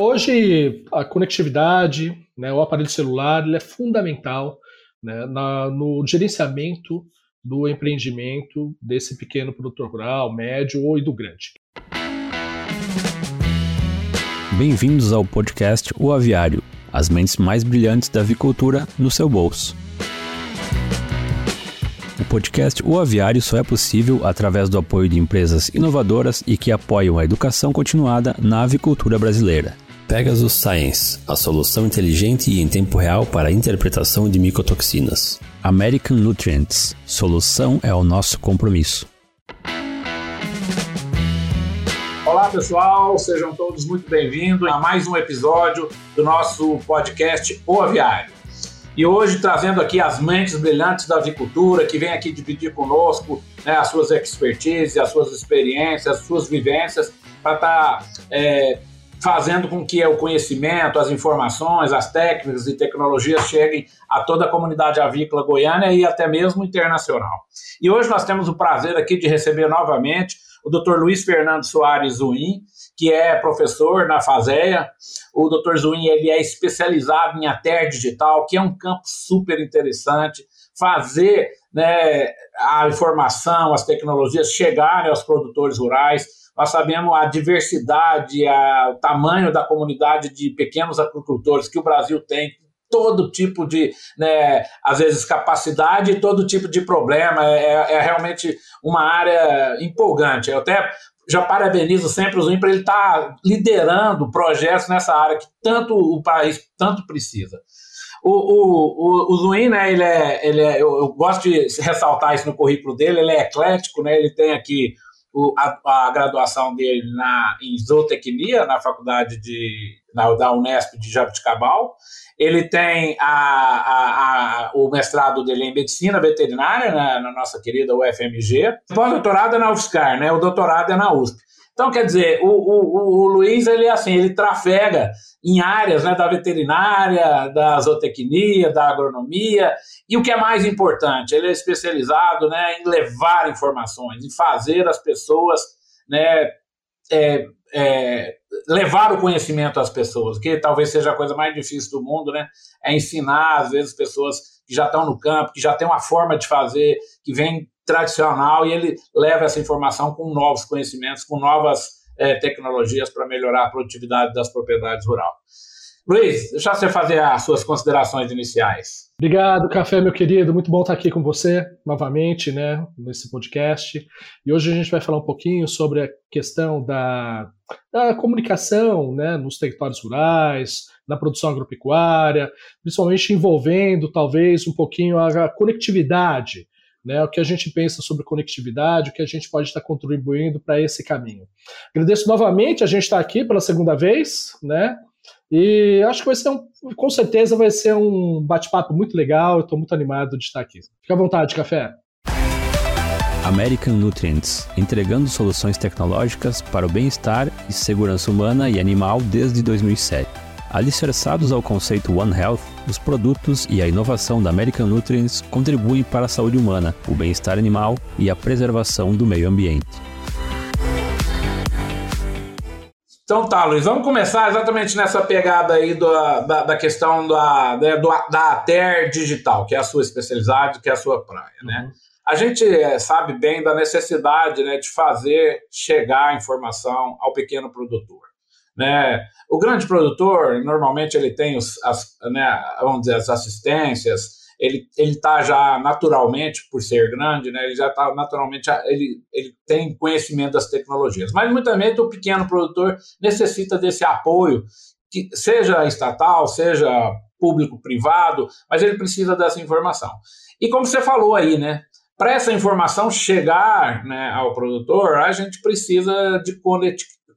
Hoje, a conectividade, né, o aparelho celular, ele é fundamental né, na, no gerenciamento do empreendimento desse pequeno produtor rural, médio ou do grande. Bem-vindos ao podcast O Aviário, as mentes mais brilhantes da avicultura no seu bolso. O podcast O Aviário só é possível através do apoio de empresas inovadoras e que apoiam a educação continuada na avicultura brasileira. Pegasus Science, a solução inteligente e em tempo real para a interpretação de micotoxinas. American Nutrients, solução é o nosso compromisso. Olá pessoal, sejam todos muito bem-vindos a mais um episódio do nosso podcast O Aviário. E hoje trazendo aqui as mentes brilhantes da avicultura que vêm aqui dividir conosco né, as suas expertises, as suas experiências, as suas vivências para estar tá, é, fazendo com que o conhecimento, as informações, as técnicas e tecnologias cheguem a toda a comunidade avícola goiana e até mesmo internacional. E hoje nós temos o prazer aqui de receber novamente o Dr. Luiz Fernando Soares Zuim, que é professor na FASEA. O Dr. Zuim ele é especializado em ATER digital, que é um campo super interessante. Fazer né, a informação, as tecnologias chegarem aos produtores rurais, nós sabemos a diversidade, a, o tamanho da comunidade de pequenos agricultores que o Brasil tem, todo tipo de, né, às vezes, capacidade e todo tipo de problema. É, é, é realmente uma área empolgante. Eu até já parabenizo sempre o Zuim para ele estar tá liderando projetos nessa área que tanto o país tanto precisa. O, o, o, o Zuin, né, ele é, ele é, eu, eu, gosto de ressaltar isso no currículo dele, ele é eclético, né, ele tem aqui o, a, a, graduação dele na, em zootecnia, na faculdade de, na, da Unesp de Jabuticabal. Ele tem a, a, o mestrado dele em medicina veterinária, na, na nossa querida UFMG. O pós-doutorado é na UFSCar, né? o doutorado é na USP. Então, quer dizer, o, o, o Luiz, ele assim, ele trafega em áreas né, da veterinária, da zootecnia, da agronomia, e o que é mais importante, ele é especializado né, em levar informações, em fazer as pessoas né, é, é, levar o conhecimento às pessoas, que talvez seja a coisa mais difícil do mundo, né? É ensinar, às vezes, pessoas que já estão no campo, que já têm uma forma de fazer, que vem tradicional e ele leva essa informação com novos conhecimentos, com novas é, tecnologias para melhorar a produtividade das propriedades rurais. Luiz, deixa você fazer as suas considerações iniciais. Obrigado, Café, meu querido. Muito bom estar aqui com você novamente, né, nesse podcast. E hoje a gente vai falar um pouquinho sobre a questão da, da comunicação, né, nos territórios rurais, na produção agropecuária, principalmente envolvendo talvez um pouquinho a conectividade né, o que a gente pensa sobre conectividade, o que a gente pode estar contribuindo para esse caminho. Agradeço novamente a gente estar aqui pela segunda vez, né? E acho que vai ser um, com certeza vai ser um bate-papo muito legal. Estou muito animado de estar aqui. Fique à vontade, café. American Nutrients, entregando soluções tecnológicas para o bem-estar e segurança humana e animal desde 2007. Alicerçados ao conceito One Health, os produtos e a inovação da American Nutrients contribuem para a saúde humana, o bem-estar animal e a preservação do meio ambiente. Então tá, Luiz, vamos começar exatamente nessa pegada aí do, da, da, questão da, né, do, da ATER digital, que é a sua especialidade, que é a sua praia, né? Uhum. A gente é, sabe bem da necessidade né, de fazer chegar a informação ao pequeno produtor. Né? O grande produtor, normalmente, ele tem os, as, né, vamos dizer, as assistências, ele está já naturalmente, por ser grande, né, ele já está naturalmente, ele, ele tem conhecimento das tecnologias. Mas, muitas vezes, o pequeno produtor necessita desse apoio, que seja estatal, seja público-privado, mas ele precisa dessa informação. E como você falou aí, né, para essa informação chegar né, ao produtor, a gente precisa de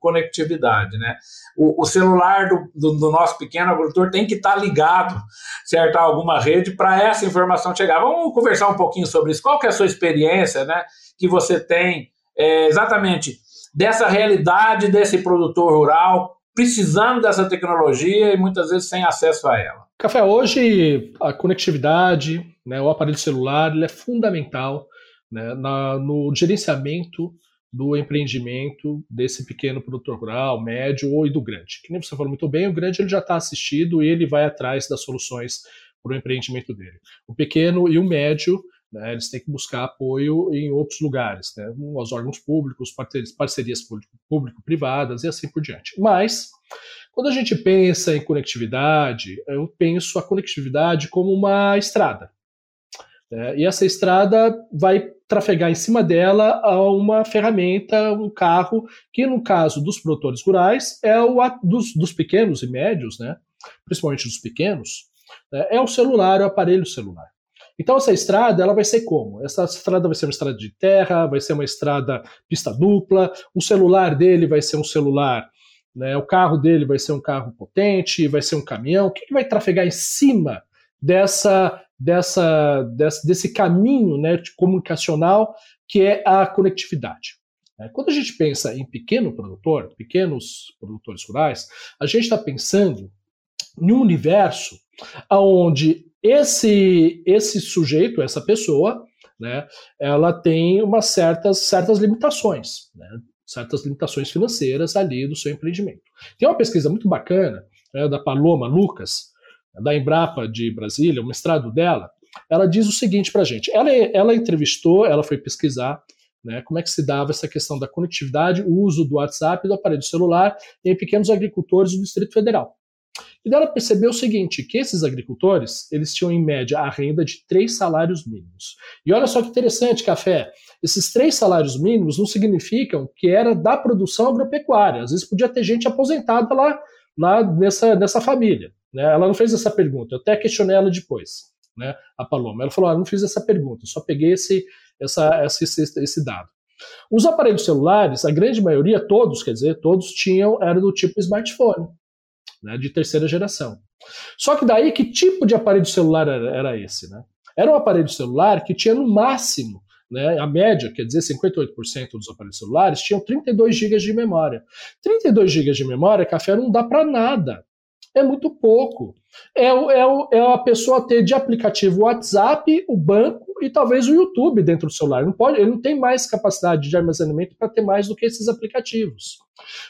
conectividade, né? O, o celular do, do, do, nosso pequeno agricultor tem que estar tá ligado, certo, a alguma rede para essa informação chegar. Vamos conversar um pouquinho sobre isso. Qual que é a sua experiência, né, que você tem é, exatamente dessa realidade desse produtor rural precisando dessa tecnologia e muitas vezes sem acesso a ela? Café, hoje a conectividade, né, o aparelho celular, ele é fundamental né, na, no gerenciamento do empreendimento desse pequeno produtor rural, médio ou do grande. Que nem você falou muito bem, o grande ele já está assistido e ele vai atrás das soluções para o empreendimento dele. O pequeno e o médio, né, eles têm que buscar apoio em outros lugares, né, os órgãos públicos, parcerias público-privadas e assim por diante. Mas, quando a gente pensa em conectividade, eu penso a conectividade como uma estrada. Né, e essa estrada vai trafegar em cima dela uma ferramenta, um carro, que no caso dos produtores rurais é o dos, dos pequenos e médios, né, principalmente dos pequenos, né, é o celular, é o aparelho celular. Então essa estrada ela vai ser como? Essa estrada vai ser uma estrada de terra, vai ser uma estrada pista dupla, o celular dele vai ser um celular, né, o carro dele vai ser um carro potente, vai ser um caminhão. O que, que vai trafegar em cima dessa, dessa, dessa desse caminho né, comunicacional que é a conectividade? É, quando a gente pensa em pequeno produtor, pequenos produtores rurais, a gente está pensando em um universo onde esse, esse sujeito, essa pessoa, né, ela tem umas certas, certas limitações, né, certas limitações financeiras ali do seu empreendimento. Tem uma pesquisa muito bacana né, da Paloma Lucas, da Embrapa de Brasília, o mestrado dela, ela diz o seguinte para a gente. Ela, ela entrevistou, ela foi pesquisar né, como é que se dava essa questão da conectividade, o uso do WhatsApp do aparelho celular em pequenos agricultores do Distrito Federal. E dela percebeu o seguinte, que esses agricultores, eles tinham em média a renda de três salários mínimos. E olha só que interessante, Café, esses três salários mínimos não significam que era da produção agropecuária. Às vezes podia ter gente aposentada lá, lá nessa, nessa família. Né? Ela não fez essa pergunta, eu até questionei ela depois, né? a Paloma. Ela falou, ah, não fiz essa pergunta, só peguei esse, essa, esse, esse dado. Os aparelhos celulares, a grande maioria, todos, quer dizer, todos tinham, era do tipo smartphone né, de terceira geração. Só que daí, que tipo de aparelho celular era, era esse? Né? Era um aparelho celular que tinha no máximo, né, a média, quer dizer, 58% dos aparelhos celulares tinham 32 GB de memória. 32 GB de memória, café não dá para nada. É muito pouco. É, é, é a pessoa ter de aplicativo o WhatsApp, o banco e talvez o YouTube dentro do celular. Não pode, ele não tem mais capacidade de armazenamento para ter mais do que esses aplicativos.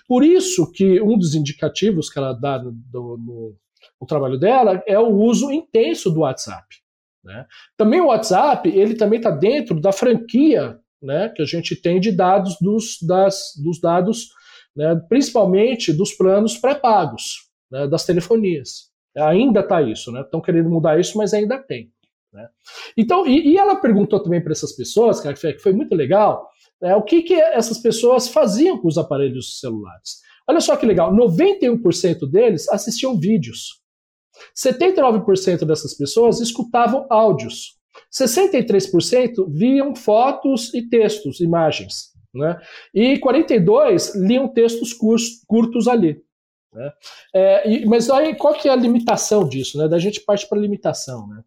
Por isso que um dos indicativos que ela dá no, no, no trabalho dela é o uso intenso do WhatsApp. Né? Também o WhatsApp, ele também está dentro da franquia né, que a gente tem de dados dos, das, dos dados, né, principalmente dos planos pré-pagos, né, das telefonias. Ainda está isso, né? Estão querendo mudar isso, mas ainda tem. Né? Então, e, e, ela perguntou também para essas pessoas, que foi muito legal, né, o que, que essas pessoas faziam com os aparelhos celulares. Olha só que legal, 91% deles assistiam vídeos. 79% dessas pessoas escutavam áudios. 63% viam fotos e textos, imagens. Né? E 42% liam textos curtos ali. Né? É, e, mas aí, qual que é a limitação disso? Né? Da gente parte para a limitação. Né?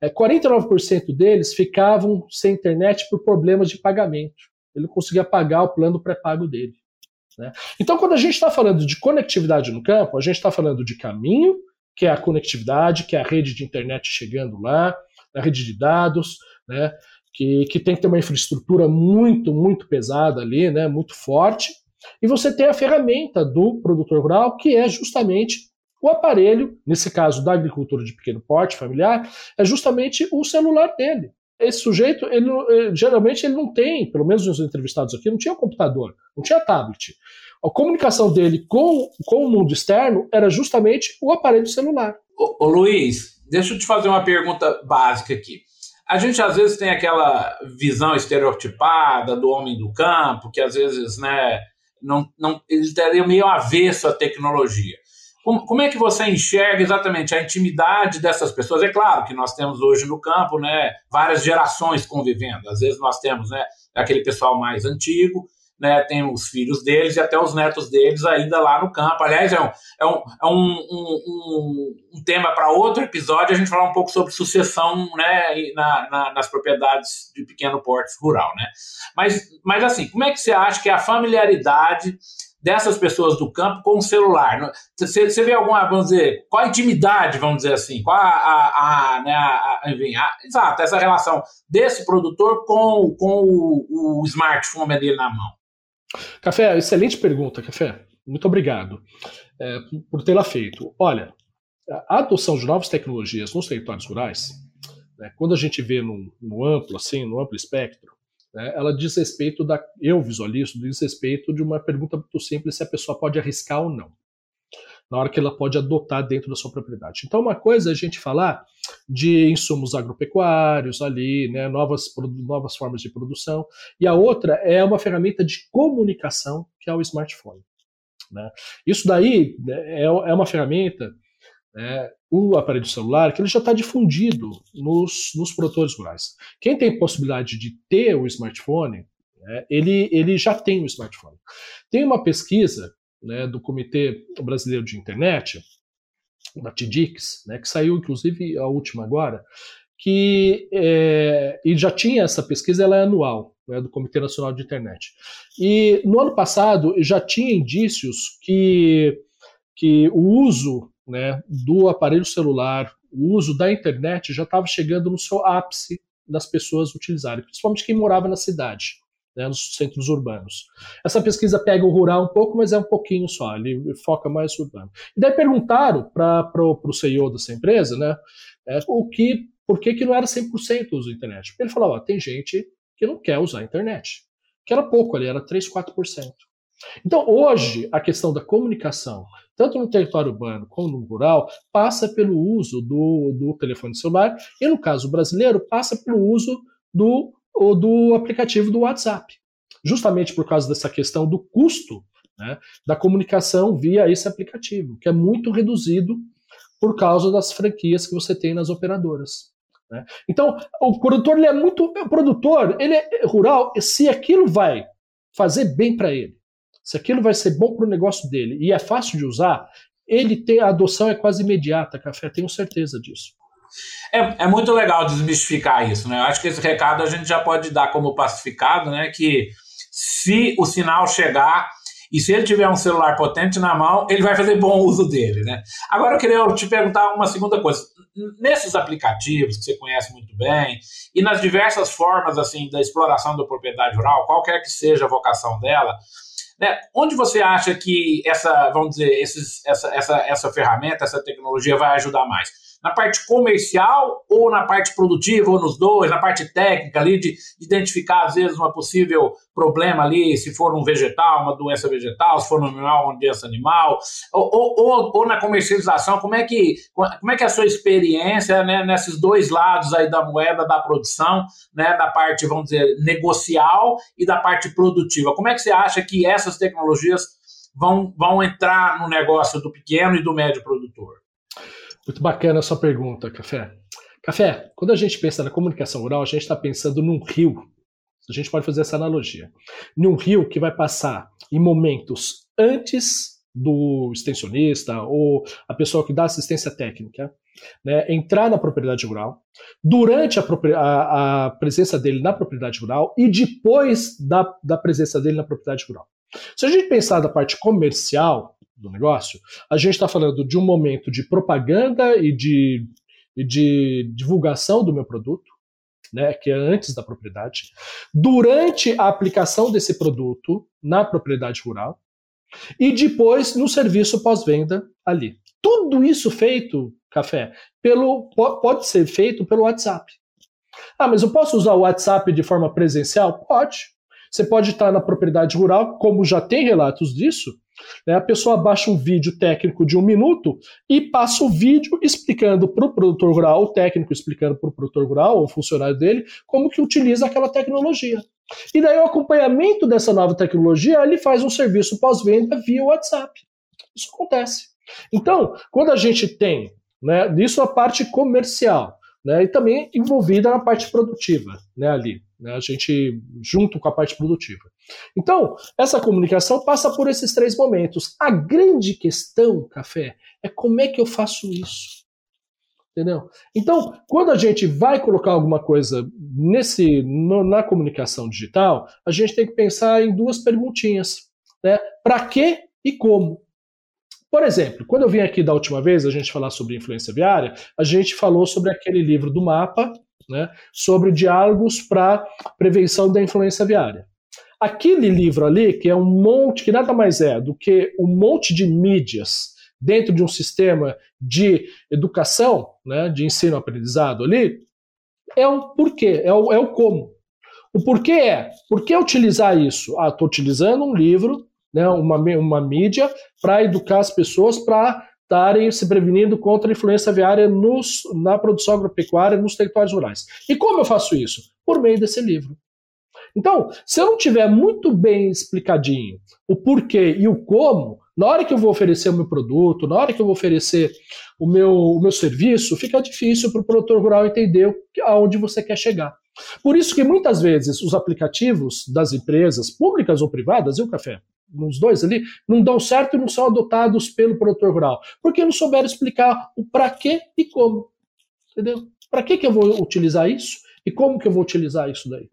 É, 49% deles ficavam sem internet por problemas de pagamento. Ele não conseguia pagar o plano pré-pago dele. Né? Então, quando a gente está falando de conectividade no campo, a gente está falando de caminho, que é a conectividade, que é a rede de internet chegando lá, a rede de dados, né? que, que tem que ter uma infraestrutura muito, muito pesada ali, né? muito forte. E você tem a ferramenta do produtor rural, que é justamente o aparelho, nesse caso da agricultura de pequeno porte familiar, é justamente o celular dele. Esse sujeito, ele, eh, geralmente, ele não tem, pelo menos nos entrevistados aqui, não tinha computador, não tinha tablet. A comunicação dele com, com o mundo externo era justamente o aparelho celular. Ô, ô Luiz, deixa eu te fazer uma pergunta básica aqui. A gente às vezes tem aquela visão estereotipada do homem do campo, que às vezes, né, não, não, ele estaria meio avesso à tecnologia. Como, como, é que você enxerga exatamente a intimidade dessas pessoas? É claro que nós temos hoje no campo né, várias gerações convivendo. Às vezes nós temos né, aquele pessoal mais antigo, né, tem os filhos deles e até os netos deles ainda lá no campo. Aliás, é um, é um, é um, um, um tema para outro episódio, a gente falar um pouco sobre sucessão né, na, na, nas propriedades de pequeno porte rural. Né? Mas, mas assim, como é que você acha que a familiaridade dessas pessoas do campo com o celular. Você, você vê alguma, vamos dizer, qual a intimidade, vamos dizer assim, qual a, a, a, né, a, enfim, a, exato, essa relação desse produtor com, com o, o smartphone dele na mão? Café, excelente pergunta, Café. Muito obrigado é, por tê-la feito. Olha, a adoção de novas tecnologias nos territórios rurais, né, quando a gente vê no, no, amplo, assim, no amplo espectro, né, ela diz respeito da, eu visualizo, diz respeito de uma pergunta muito simples se a pessoa pode arriscar ou não na hora que ela pode adotar dentro da sua propriedade. Então, uma coisa é a gente falar de insumos agropecuários ali, né, novas, novas formas de produção, e a outra é uma ferramenta de comunicação, que é o smartphone. Né? Isso daí né, é, é uma ferramenta, né, o aparelho celular, que ele já está difundido nos, nos produtores rurais. Quem tem possibilidade de ter o smartphone, né, ele, ele já tem o smartphone. Tem uma pesquisa né, do Comitê Brasileiro de Internet, da TIDIX, né, que saiu inclusive a última agora, que é, e já tinha essa pesquisa, ela é anual, né, do Comitê Nacional de Internet. E no ano passado já tinha indícios que, que o uso né, do aparelho celular, o uso da internet já estava chegando no seu ápice das pessoas utilizarem, principalmente quem morava na cidade né, nos centros urbanos. Essa pesquisa pega o rural um pouco, mas é um pouquinho só, ele foca mais no urbano. E daí perguntaram para o CEO dessa empresa, né, é, o que, por que, que não era 100% uso da internet. Ele falou, ó, tem gente que não quer usar a internet, que era pouco ali, era 3, 4%. Então, hoje, a questão da comunicação, tanto no território urbano como no rural, passa pelo uso do, do telefone celular, e no caso brasileiro, passa pelo uso do ou do aplicativo do WhatsApp, justamente por causa dessa questão do custo né, da comunicação via esse aplicativo, que é muito reduzido por causa das franquias que você tem nas operadoras. Né? Então, o produtor ele é muito. O produtor ele é rural, se aquilo vai fazer bem para ele, se aquilo vai ser bom para o negócio dele e é fácil de usar, ele tem a adoção é quase imediata, café, tenho certeza disso. É, é muito legal desmistificar isso, né? Eu acho que esse recado a gente já pode dar como pacificado, né? Que se o sinal chegar e se ele tiver um celular potente na mão, ele vai fazer bom uso dele, né? Agora eu queria te perguntar uma segunda coisa. Nesses aplicativos que você conhece muito bem e nas diversas formas assim da exploração da propriedade rural, qualquer que seja a vocação dela, né, onde você acha que essa, vamos dizer, esses, essa, essa, essa ferramenta, essa tecnologia vai ajudar mais? Na parte comercial ou na parte produtiva, ou nos dois, na parte técnica ali, de identificar, às vezes, um possível problema ali, se for um vegetal, uma doença vegetal, se for um animal, uma doença animal, ou, ou, ou, na comercialização, como é que, como é, que é a sua experiência né, nesses dois lados aí da moeda da produção, né, da parte, vamos dizer, negocial e da parte produtiva? Como é que você acha que essas tecnologias vão, vão entrar no negócio do pequeno e do médio produtor? Muito bacana a sua pergunta, Café. Café, quando a gente pensa na comunicação oral, a gente está pensando num rio. A gente pode fazer essa analogia. Num rio que vai passar em momentos antes do extensionista ou a pessoa que dá assistência técnica né, entrar na propriedade rural, durante a, a, presença dele na propriedade rural e depois da, da presença dele na propriedade rural. Se a gente pensar da parte comercial, do negócio, a gente está falando de um momento de propaganda e de, e de divulgação do meu produto, né, que é antes da propriedade, durante a aplicação desse produto na propriedade rural e depois no serviço pós-venda ali. Tudo isso feito, café, pelo pode ser feito pelo WhatsApp. Ah, mas eu posso usar o WhatsApp de forma presencial? Pode. Você pode estar na propriedade rural, como já tem relatos disso? A pessoa baixa um vídeo técnico de um minuto e passa o vídeo explicando para o produtor rural, o técnico explicando para o produtor rural, ou funcionário dele, como que utiliza aquela tecnologia. E daí o acompanhamento dessa nova tecnologia, ele faz um serviço pós-venda via WhatsApp. Isso acontece. Então, quando a gente tem, né, isso a parte comercial, né, e também envolvida na parte produtiva, né, ali, né, a gente junto com a parte produtiva. Então, essa comunicação passa por esses três momentos. A grande questão, café, é como é que eu faço isso. Entendeu? Então, quando a gente vai colocar alguma coisa nesse no, na comunicação digital, a gente tem que pensar em duas perguntinhas, né? Para quê e como? Por exemplo, quando eu vim aqui da última vez a gente falar sobre influência viária, a gente falou sobre aquele livro do mapa, né, sobre diálogos para prevenção da influência viária. aquele livro ali, que é um monte, que nada mais é do que um monte de mídias dentro de um sistema de educação, né, de ensino-aprendizado ali, é o porquê, é o, é o como. O porquê é, por que utilizar isso? Ah, estou utilizando um livro, né, uma, uma mídia, para educar as pessoas para estarem se prevenindo contra a influência aviária nos, na produção agropecuária nos territórios rurais. E como eu faço isso? Por meio desse livro. Então, se eu não tiver muito bem explicadinho o porquê e o como, na hora que eu vou oferecer o meu produto, na hora que eu vou oferecer o meu, o meu serviço, fica difícil para o produtor rural entender aonde você quer chegar. Por isso que muitas vezes os aplicativos das empresas, públicas ou privadas, e o café, nos dois ali, não dão certo e não são adotados pelo produtor rural, porque não souberam explicar o para quê e como. Entendeu? Para que, que eu vou utilizar isso e como que eu vou utilizar isso daí?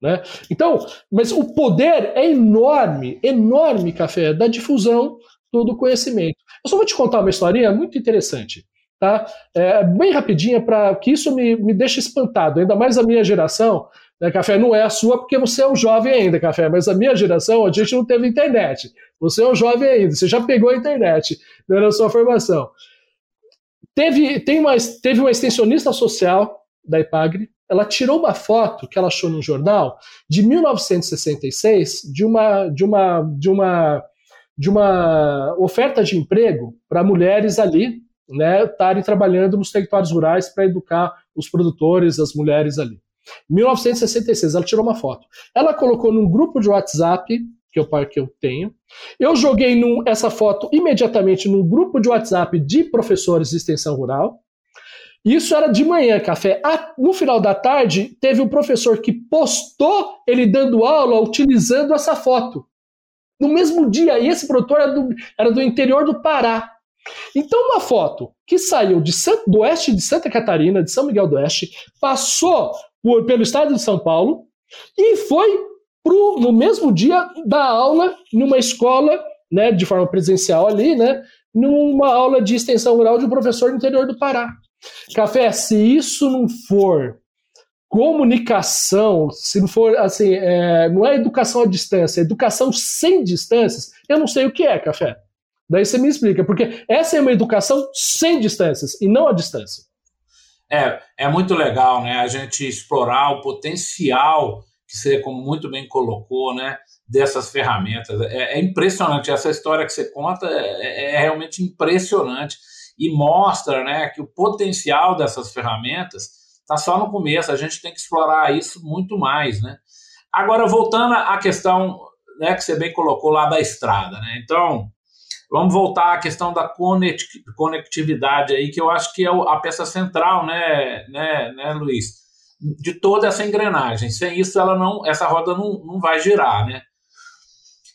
Né? Então, mas o poder é enorme, enorme, café, da difusão do conhecimento. Eu só vou te contar uma historinha muito interessante, tá? É, bem rapidinha, para que isso me, me deixe espantado, ainda mais a minha geração. Né, café não é a sua porque você é um jovem ainda, Café, mas a minha geração, a gente não teve internet. Você é um jovem ainda, você já pegou a internet né, na sua formação. Teve, tem uma, teve uma extensionista social da IPAGRE, ela tirou uma foto que ela achou no jornal de 1966 de uma de uma de uma de uma oferta de emprego para mulheres ali, né, estarem trabalhando nos territórios rurais para educar os produtores, as mulheres ali. 1966, ela tirou uma foto. Ela colocou num grupo de WhatsApp que eu, que eu tenho. Eu joguei num, essa foto imediatamente num grupo de WhatsApp de professores de extensão rural. Isso era de manhã, café. No final da tarde, teve um professor que postou ele dando aula utilizando essa foto. No mesmo dia, e esse produtor era do, era do interior do Pará. Então, uma foto que saiu de do oeste de Santa Catarina, de São Miguel do Oeste, passou por, pelo estado de São Paulo e foi pro, no mesmo dia dar aula numa escola, né, de forma presencial ali, né, numa aula de extensão rural de um professor no interior do Pará. Café, se isso não for comunicação, se não for assim, é, não é educação à distância, é educação sem distâncias, eu não sei o que é, Café. Daí você me explica, porque essa é uma educação sem distâncias e não à distância. É, é muito legal, né? A gente explorar o potencial que você, como muito bem colocou, né? Dessas ferramentas. É, é impressionante. Essa história que você conta é, é realmente impressionante e mostra né, que o potencial dessas ferramentas está só no começo, a gente tem que explorar isso muito mais. Né? Agora, voltando à questão né, que você bem colocou lá da estrada. Né? Então, vamos voltar à questão da conectividade aí, que eu acho que é a peça central, né, né, né Luiz? De toda essa engrenagem. Sem isso, ela não, essa roda não, não vai girar, né?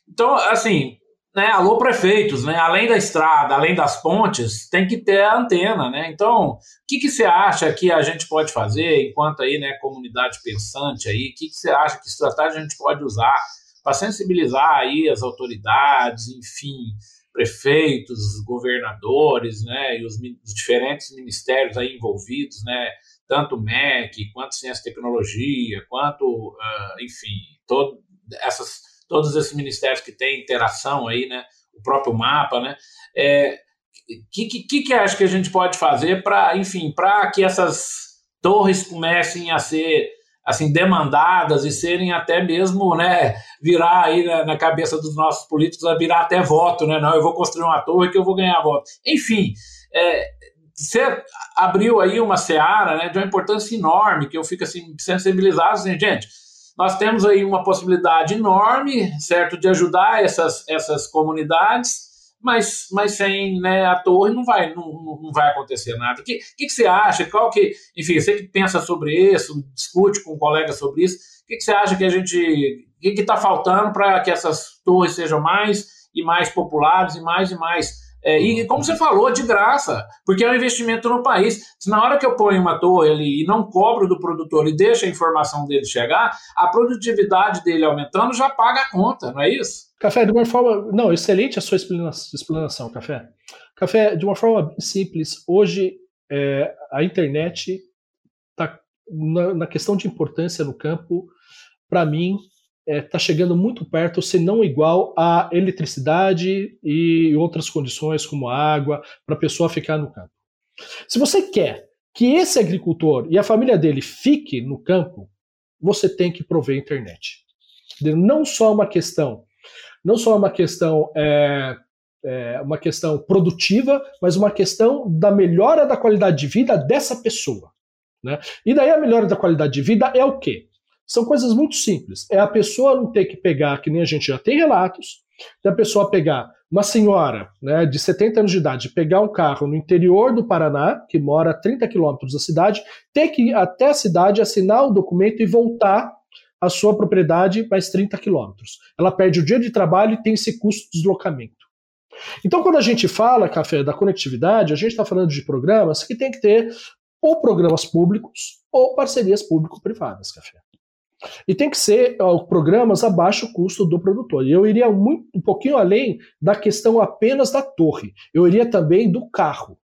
Então, assim, né, alô prefeitos, né, além da estrada, além das pontes, tem que ter a antena, né? Então, o que, que você acha que a gente pode fazer enquanto aí, né, comunidade pensante aí, o que, que você acha que estratégia a gente pode usar para sensibilizar aí as autoridades, enfim, prefeitos, governadores, né, e os, os diferentes ministérios aí envolvidos, né, tanto MEC, quanto Ciência e Tecnologia, quanto, uh, enfim, todo essas todos esses ministérios que têm interação aí, né? O próprio mapa, né? É, que, que, que acho que a gente pode fazer para, enfim, para que essas torres comecem a ser assim demandadas e serem até mesmo, né, virar aí na, na, cabeça dos nossos políticos virar até voto, né? Não, eu vou construir uma torre que eu vou ganhar voto. Enfim, é, você abriu aí uma seara, né, de uma importância enorme que eu fico assim sensibilizado, assim, gente nós temos aí uma possibilidade enorme, certo, de ajudar essas, essas comunidades, mas, mas sem né, a torre não vai, não, não vai acontecer nada. O que, que, que, você acha? Qual que, enfim, você que pensa sobre isso, discute com um colega sobre isso, o que, que você acha que a gente, o que está faltando para que essas torres sejam mais e mais populares e mais e mais é, e como você falou, de graça, porque é um investimento no país. Se na hora que eu ponho uma torre ali e não cobro do produtor e deixo a informação dele chegar, a produtividade dele aumentando já paga a conta, não é isso? Café, de uma forma. Não, excelente a sua explanação, Café. Café, de uma forma simples, hoje é, a internet está na, na questão de importância no campo, para mim, está é, tá chegando muito perto, se não igual, à eletricidade e outras condições, como água, para a pessoa ficar no campo. Se você quer que esse agricultor e a família dele fique no campo, você tem que prover internet. Não só uma questão, não só uma questão, é, é, uma questão produtiva, mas uma questão da melhora da qualidade de vida dessa pessoa. Né? E daí a melhora da qualidade de vida é o quê? São coisas muito simples. É a pessoa não ter que pegar, que nem a gente já tem relatos, de a pessoa pegar uma senhora né, de 70 anos de idade, pegar um carro no interior do Paraná, que mora a 30 quilômetros da cidade, ter que ir até a cidade, assinar o documento e voltar à sua propriedade mais 30 quilômetros. Ela perde o dia de trabalho e tem esse custo de deslocamento. Então, quando a gente fala, Café, da conectividade, a gente está falando de programas que tem que ter ou programas públicos ou parcerias público-privadas, Café. E tem que ser ó, programas a baixo custo do produtor. E eu iria muito, um pouquinho além da questão apenas da torre. Eu iria também do carro.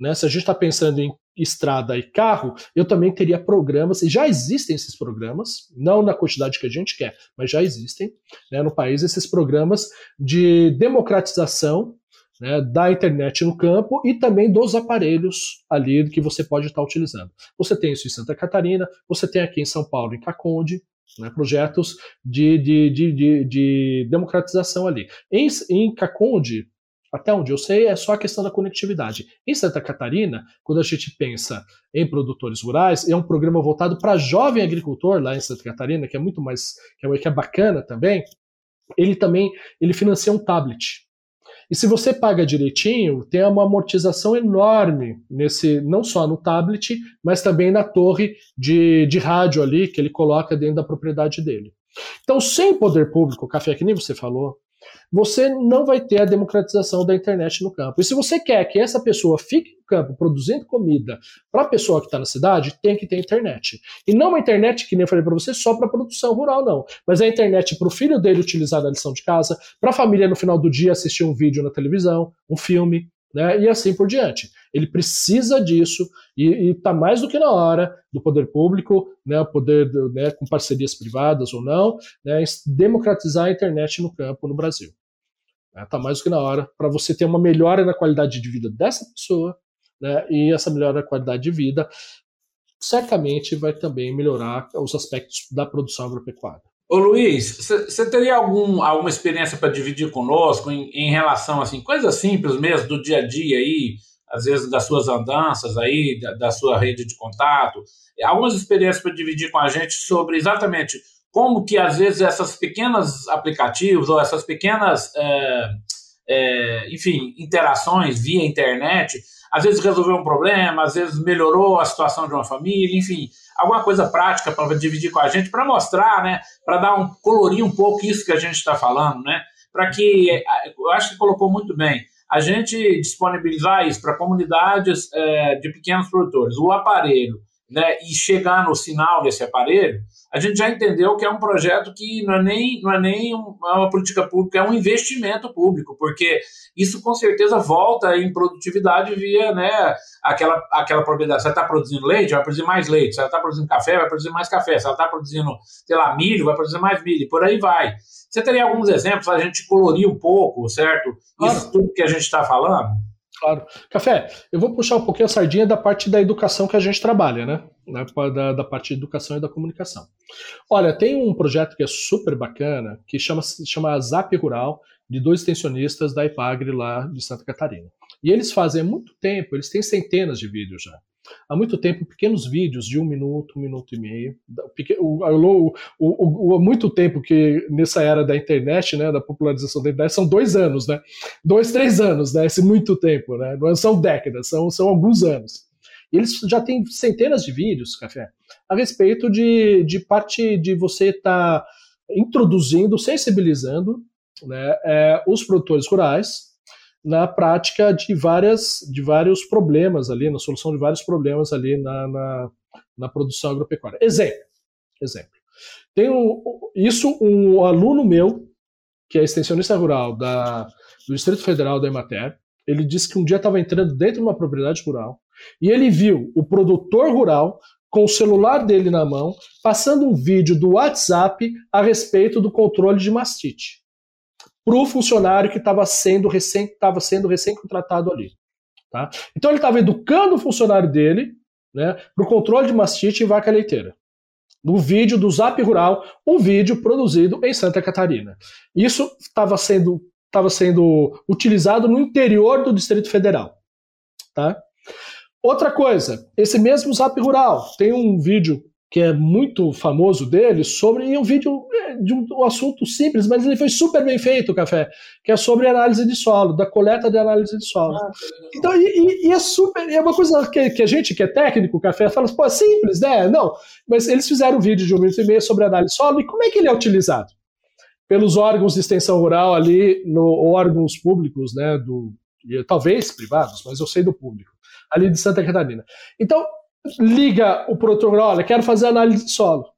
Né? Se a gente está pensando em estrada e carro, eu também teria programas, e já existem esses programas, não na quantidade que a gente quer, mas já existem né, no país esses programas de democratização né, da internet no campo e também dos aparelhos ali que você pode estar utilizando. Você tem isso em Santa Catarina, você tem aqui em São Paulo, em Caconde, né, projetos de, de, de, de, de democratização ali. Em, em Caconde, até onde eu sei, é só a questão da conectividade. Em Santa Catarina, quando a gente pensa em produtores rurais, é um programa voltado para jovem agricultor lá em Santa Catarina, que é muito mais, que é, que é bacana também. Ele também ele financia um tablet. E se você paga direitinho, tem uma amortização enorme nesse, não só no tablet, mas também na torre de, de rádio ali que ele coloca dentro da propriedade dele. Então, sem poder público, café que nem você falou, você não vai ter a democratização da internet no campo. E se você quer que essa pessoa fique no campo produzindo comida para a pessoa que está na cidade, tem que ter internet. E não uma internet, que nem eu falei para você, só para produção rural, não. Mas é a internet para o filho dele utilizar na lição de casa, para a família no final do dia assistir um vídeo na televisão, um filme, né, e assim por diante. Ele precisa disso e está mais do que na hora do poder público, né, poder né, com parcerias privadas ou não, né, democratizar a internet no campo no Brasil. Está né, mais do que na hora para você ter uma melhora na qualidade de vida dessa pessoa né, e essa melhora na qualidade de vida certamente vai também melhorar os aspectos da produção agropecuária. Ô Luiz, você teria algum, alguma experiência para dividir conosco em, em, relação assim, coisas simples mesmo do dia a dia aí, às vezes das suas andanças aí, da, da sua rede de contato, algumas experiências para dividir com a gente sobre exatamente como que às vezes essas pequenas aplicativos ou essas pequenas, é, é, enfim, interações via internet, às vezes resolveu um problema, às vezes melhorou a situação de uma família, enfim, alguma coisa prática para dividir com a gente, para mostrar, né, para dar um colorir um pouco isso que a gente está falando, né, para que eu acho que colocou muito bem. A gente disponibilizar isso para comunidades é, de pequenos produtores, o aparelho, né, e chegar no sinal desse aparelho, a gente já entendeu que é um projeto que não é nem, não é nem uma política pública, é um investimento público, porque isso com certeza volta em produtividade via né, aquela, aquela propriedade. Se ela está produzindo leite, vai produzir mais leite. Se ela está produzindo café, vai produzir mais café. Se ela está produzindo, sei lá, milho, vai produzir mais milho. E por aí vai. Você teria alguns exemplos a gente colorir um pouco, certo? Isso tudo que a gente está falando? Claro. Café, eu vou puxar um pouquinho a sardinha da parte da educação que a gente trabalha, né? Da, da parte de educação e da comunicação. Olha, tem um projeto que é super bacana, que chama, chama Zap Rural, de dois extensionistas da IPAGRE lá de Santa Catarina. E eles fazem há muito tempo, eles têm centenas de vídeos já há muito tempo pequenos vídeos de um minuto, um minuto e meio. O, o, o, muito tempo que nessa era da internet, né, da popularização da internet, são dois anos, né? Dois, três anos, né? Esse muito tempo, né? Não são décadas, são, são alguns anos. E eles já têm centenas de vídeos, Café, a respeito de, de parte de você estar tá introduzindo, sensibilizando né, é, os produtores rurais na prática de várias de vários problemas ali, na solução de vários problemas ali na, na, na produção agropecuária. Exemplo, exemplo. Tem um, isso um aluno meu que é extensionista rural da, do Distrito Federal da Emater, ele disse que um dia estava entrando dentro de uma propriedade rural e ele viu o produtor rural com o celular dele na mão, passando um vídeo do WhatsApp a respeito do controle de mastite para o funcionário que estava sendo recém estava sendo recém contratado ali. Tá? Então ele estava educando o funcionário dele né, para o controle de mastite em vaca leiteira. No vídeo do Zap Rural, um vídeo produzido em Santa Catarina. Isso estava sendo, tava sendo utilizado no interior do Distrito Federal. Tá? Outra coisa, esse mesmo Zap Rural tem um vídeo que é muito famoso dele, sobre um vídeo de um, um, assunto simples, mas ele foi super bem feito, Café, que é sobre análise de solo, da coleta de análise de solo. Ah, então, e, e, é super, é uma coisa que, que, a gente que é técnico, Café, fala, pô, é simples, né? Não, mas eles fizeram um vídeo de um minuto e meio sobre análise de solo, e como é que ele é utilizado? Pelos órgãos de extensão rural ali, no órgãos públicos, né, do, talvez privados, mas eu sei do público, ali de Santa Catarina. Então, liga o produtor, olha, quero fazer análise de solo.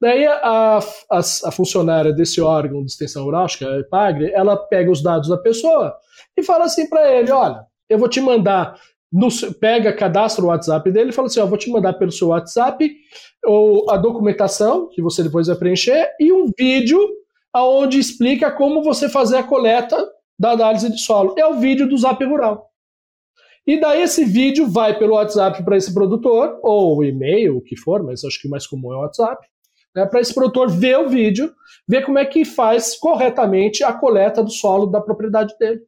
Daí a, a, a, funcionária desse órgão de extensão rural, que é a EPAGRE, ela pega os dados da pessoa e fala assim para ele, olha, eu vou te mandar, no, pega, cadastra o WhatsApp dele e fala assim, ó, vou te mandar pelo seu WhatsApp ou a documentação que você depois vai preencher e um vídeo aonde explica como você fazer a coleta da análise de solo. É o vídeo do Zap Rural. E daí esse vídeo vai pelo WhatsApp para esse produtor, ou e-mail, o que for, mas acho que o mais comum é o WhatsApp, né, para esse produtor ver o vídeo, ver como é que faz corretamente a coleta do solo da propriedade dele,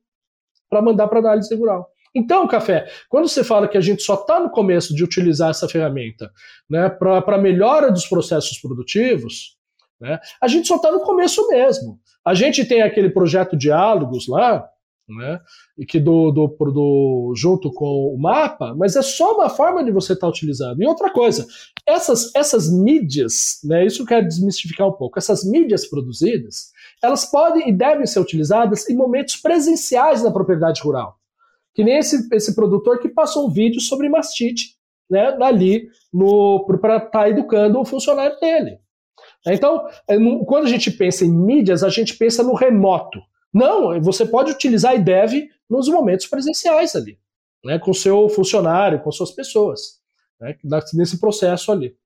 para mandar para análise rural. Então, Café, quando você fala que a gente só está no começo de utilizar essa ferramenta né, para melhora dos processos produtivos, né, a gente só está no começo mesmo. A gente tem aquele projeto Diálogos lá, né? E que do, do, do, junto com o mapa, mas é só uma forma de você estar tá utilizando. E outra coisa, essas, essas mídias, né? Isso eu quero desmistificar um pouco. Essas mídias produzidas, elas podem e devem ser utilizadas em momentos presenciais da propriedade rural. Que nem esse, esse produtor que passou um vídeo sobre mastite, né? Ali para estar tá educando o funcionário dele. Então, é, quando a gente pensa em mídias, a gente pensa no remoto. Não, você pode utilizar e deve nos momentos presenciais ali, né, com seu funcionário, com suas pessoas, né, nesse processo ali.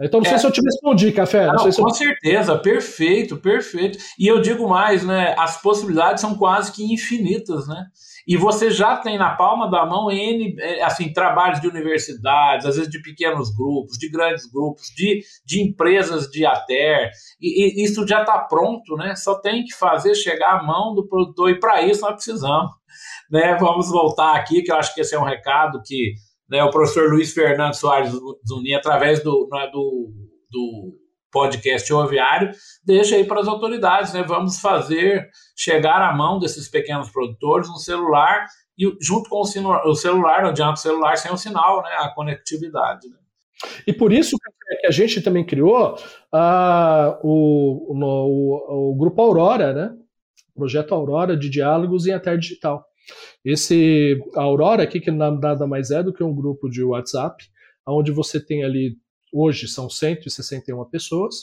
Então não é. sei se eu te respondi, Café. Não, não com eu... certeza, perfeito, perfeito. E eu digo mais, né? As possibilidades são quase que infinitas, né? E você já tem na palma da mão N, é, assim, trabalhos de universidades, às vezes de pequenos grupos, de grandes grupos, de, de empresas de ATER, e, e isso já está pronto, né? Só tem que fazer chegar à mão do produtor, e para isso nós precisamos. Né? Vamos voltar aqui, que eu acho que esse é um recado que né, o professor Luiz Fernando Soares Zuni, através do, né, do, do podcast Oviário, deixa aí para as autoridades, né? Vamos fazer chegar à mão desses pequenos produtores um celular e junto com o, celular, não adianta o celular sem o sinal, né? A conectividade. Né? E por isso que a gente também criou uh, o, o, o, Grupo Aurora, né? O projeto Aurora de diálogos em até digital. Esse Aurora aqui, que nada mais é do que um grupo de WhatsApp, onde você tem ali, hoje são 161 pessoas,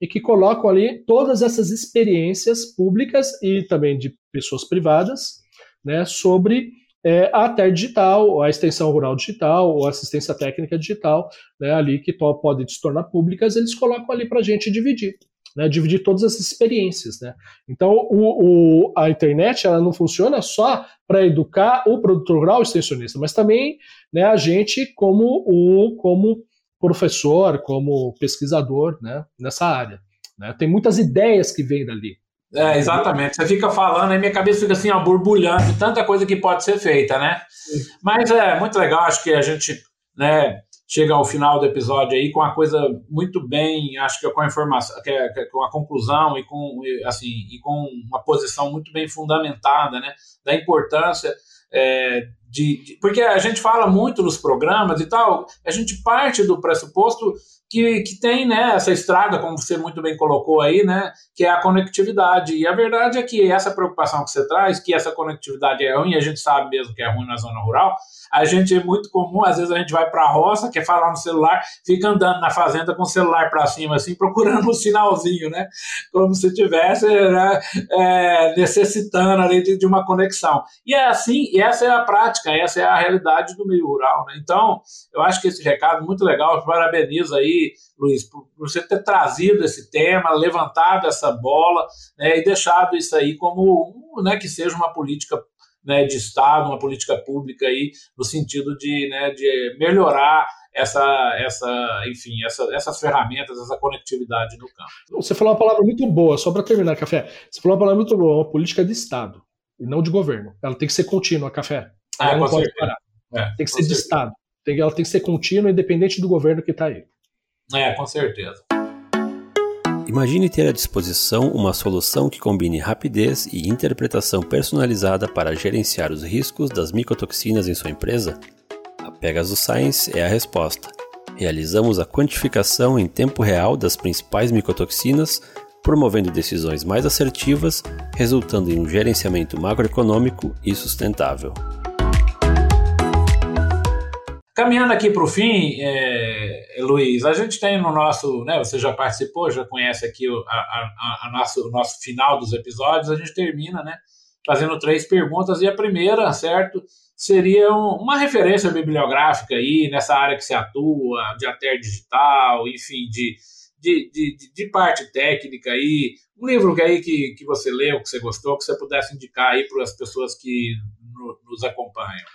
e que colocam ali todas essas experiências públicas e também de pessoas privadas, né, sobre é, a TER digital, a extensão rural digital, ou assistência técnica digital, né, ali que podem se tornar públicas, eles colocam ali para a gente dividir né, dividir todas essas experiências. Né? Então, o, o, a internet ela não funciona só para educar o produtor rural extensionista, mas também né, a gente como, o, como professor, como pesquisador né, nessa área. Né? Tem muitas ideias que vêm dali. É, exatamente. Você fica falando, aí minha cabeça fica assim, ó, borbulhando, tanta coisa que pode ser feita, né? Mas é muito legal, acho que a gente, né, chega ao final do episódio aí com uma coisa muito bem, acho que com a informação, que é, é, com a conclusão e com assim e com uma posição muito bem fundamentada, né, da importância é, de, de, porque a gente fala muito nos programas e tal, a gente parte do pressuposto que, que tem né, essa estrada, como você muito bem colocou aí, né, que é a conectividade. E a verdade é que essa preocupação que você traz, que essa conectividade é ruim, a gente sabe mesmo que é ruim na zona rural, a gente é muito comum, às vezes a gente vai para a roça, quer falar no celular, fica andando na fazenda com o celular para cima, assim, procurando um sinalzinho, né? Como se tivesse né, é, necessitando ali de, de, uma conexão. E é assim, e essa é a prática, essa é a realidade do meio rural, né? Então, eu acho que esse recado é muito legal, parabenizo aí, Luiz, por, por você ter trazido esse tema, levantado essa bola né, e deixado isso aí como, né, que seja uma política né, de Estado, uma política pública aí, no sentido de, né, de melhorar essa, essa, enfim, essa, essas ferramentas, essa conectividade no campo. Você falou uma palavra muito boa, só para terminar, Café. Você falou uma palavra muito boa, uma política de Estado, e não de governo. Ela tem que ser contínua, Café. Ah, ela não pode parar. É, tem que ser certeza. de Estado. Tem, ela tem que ser contínua, independente do governo que está aí. É, com certeza. Imagine ter à disposição uma solução que combine rapidez e interpretação personalizada para gerenciar os riscos das micotoxinas em sua empresa? A Pegasus Science é a resposta. Realizamos a quantificação em tempo real das principais micotoxinas, promovendo decisões mais assertivas, resultando em um gerenciamento macroeconômico e sustentável. Caminhando aqui para o fim, é, Luiz, a gente tem no nosso, né, você já participou, já conhece aqui o, a, a, a nosso, o nosso final dos episódios, a gente termina, né, fazendo três perguntas, e a primeira, certo, seria um, uma referência bibliográfica aí, nessa área que você atua, de até digital, enfim, de, de, de, de, parte técnica aí, um livro que aí que, que você leu, que você gostou, que você pudesse indicar aí para as pessoas que no, nos acompanham.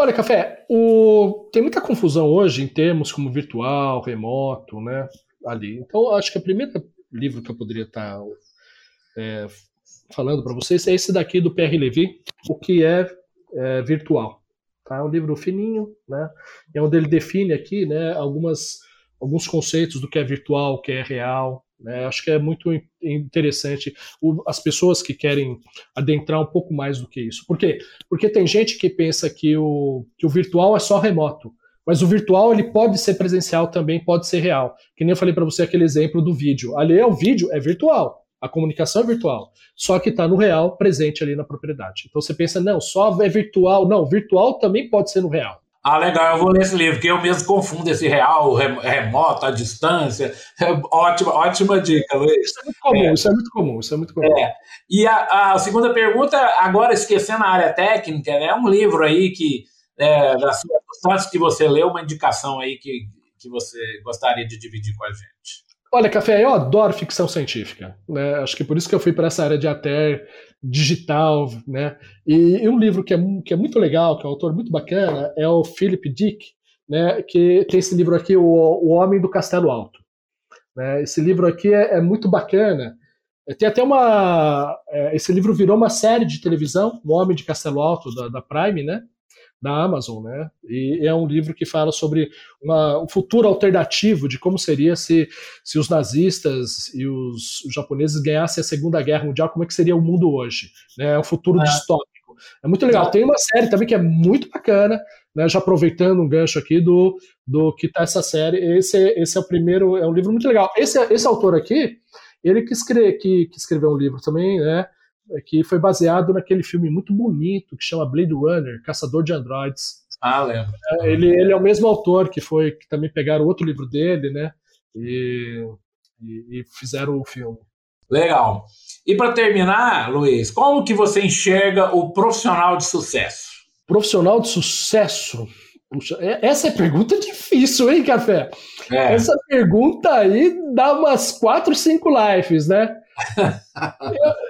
Olha, Café, o... tem muita confusão hoje em termos como virtual, remoto, né? Ali. Então, acho que o primeiro livro que eu poderia estar é, falando para vocês é esse daqui do Pierre Levy, O que é, é virtual. Tá? É um livro fininho, né? É onde ele define aqui né, algumas, alguns conceitos do que é virtual, o que é real, né? Acho que é muito interessante o, as pessoas que querem adentrar um pouco mais do que isso. Por quê? Porque tem gente que pensa que o, que o virtual é só remoto. Mas o virtual ele pode ser presencial também, pode ser real. Que nem eu falei para você aquele exemplo do vídeo. Ali é o vídeo, é virtual. A comunicação é virtual. Só que está no real, presente ali na propriedade. Então você pensa, não, só é virtual. Não, virtual também pode ser no real. Ah, legal, eu vou ler esse livro, porque eu mesmo confundo esse real, remoto, a distância. É ótima, ótima dica, Luiz. Isso é muito comum, é. isso é muito comum, isso é muito comum. É. E a, a, segunda pergunta, agora esquecendo a área técnica, é né, um livro aí que, é, das suas que você leu, uma indicação aí que, que você gostaria de dividir com a gente. Olha, Café, eu adoro ficção científica. Né? Acho que por isso que eu fui para essa área de até digital. Né? E, e, um livro que é, que é muito legal, que é um autor muito bacana, é o Philip Dick, né? que tem esse livro aqui, O, o Homem do Castelo Alto. Né? Esse livro aqui é, é muito bacana. Tem até uma. É, esse livro virou uma série de televisão, O Homem de Castelo Alto, da, da Prime, né? Da Amazon, né? E é um livro que fala sobre uma, um futuro alternativo de como seria se, se os nazistas e os, os japoneses ganhassem a Segunda Guerra Mundial, como é que seria o mundo hoje, né? É um futuro é. distópico. É muito legal. Tem uma série também que é muito bacana, né? Já aproveitando um gancho aqui do, do que tá essa série. Esse, esse é o primeiro, é um livro muito legal. Esse, esse autor aqui, ele que, escreve, que, que escreveu um livro também, né? Que foi baseado naquele filme muito bonito que chama Blade Runner, Caçador de Androids. Ah, lembro. É, ele, ele é o mesmo autor que foi que também pegaram outro livro dele, né? E, e, e fizeram o filme. Legal. E para terminar, Luiz, como que você enxerga o profissional de sucesso? Profissional de sucesso? Puxa, é, essa é pergunta difícil, hein, Café? É. Essa pergunta aí dá umas quatro, cinco lives, né?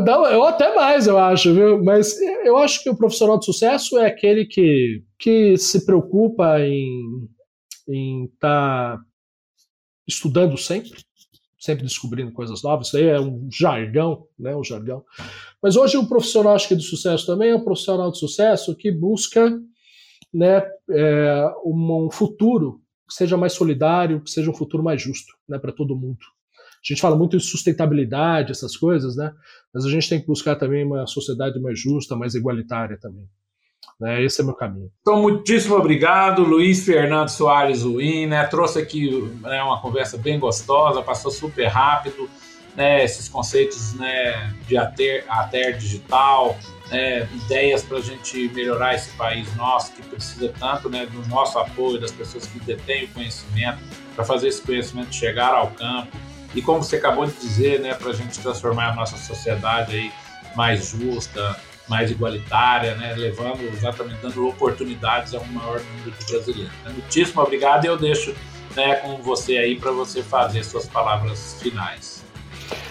Não, eu até mais, eu acho, viu? Mas eu acho que o profissional de sucesso é aquele que, que se preocupa em estar tá estudando sempre, sempre descobrindo coisas novas. Isso aí é um jargão, né? Um jargão. Mas hoje o profissional, acho que de sucesso também é um profissional de sucesso que busca né, é, um futuro que seja mais solidário, que seja um futuro mais justo né, para todo mundo. Gente fala muito de sustentabilidade, essas coisas, né? Mas a gente tem que buscar também uma sociedade mais justa, mais igualitária também. Né? Esse é o meu caminho. Então, muitíssimo obrigado, Luiz Fernando Soares Win, né? Trouxe aqui né, uma conversa bem gostosa, passou super rápido, né? Esses conceitos né, de ater, ater digital, né, ideias para a gente melhorar esse país nosso que precisa tanto né, do nosso apoio, das pessoas que detêm o conhecimento, para fazer esse conhecimento chegar ao campo. E como você acabou de dizer, né, para a gente transformar a nossa sociedade aí mais justa, mais igualitária, né, levando exatamente dando oportunidades a um maior número de brasileiros. Né. Muitíssimo obrigado e eu deixo né, com você aí para você fazer suas palavras finais.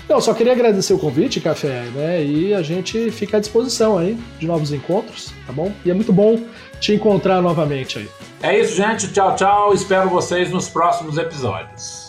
Não, só queria agradecer o convite, Café, né? E a gente fica à disposição aí de novos encontros, tá bom? E é muito bom te encontrar novamente aí. É isso, gente. Tchau, tchau. Espero vocês nos próximos episódios.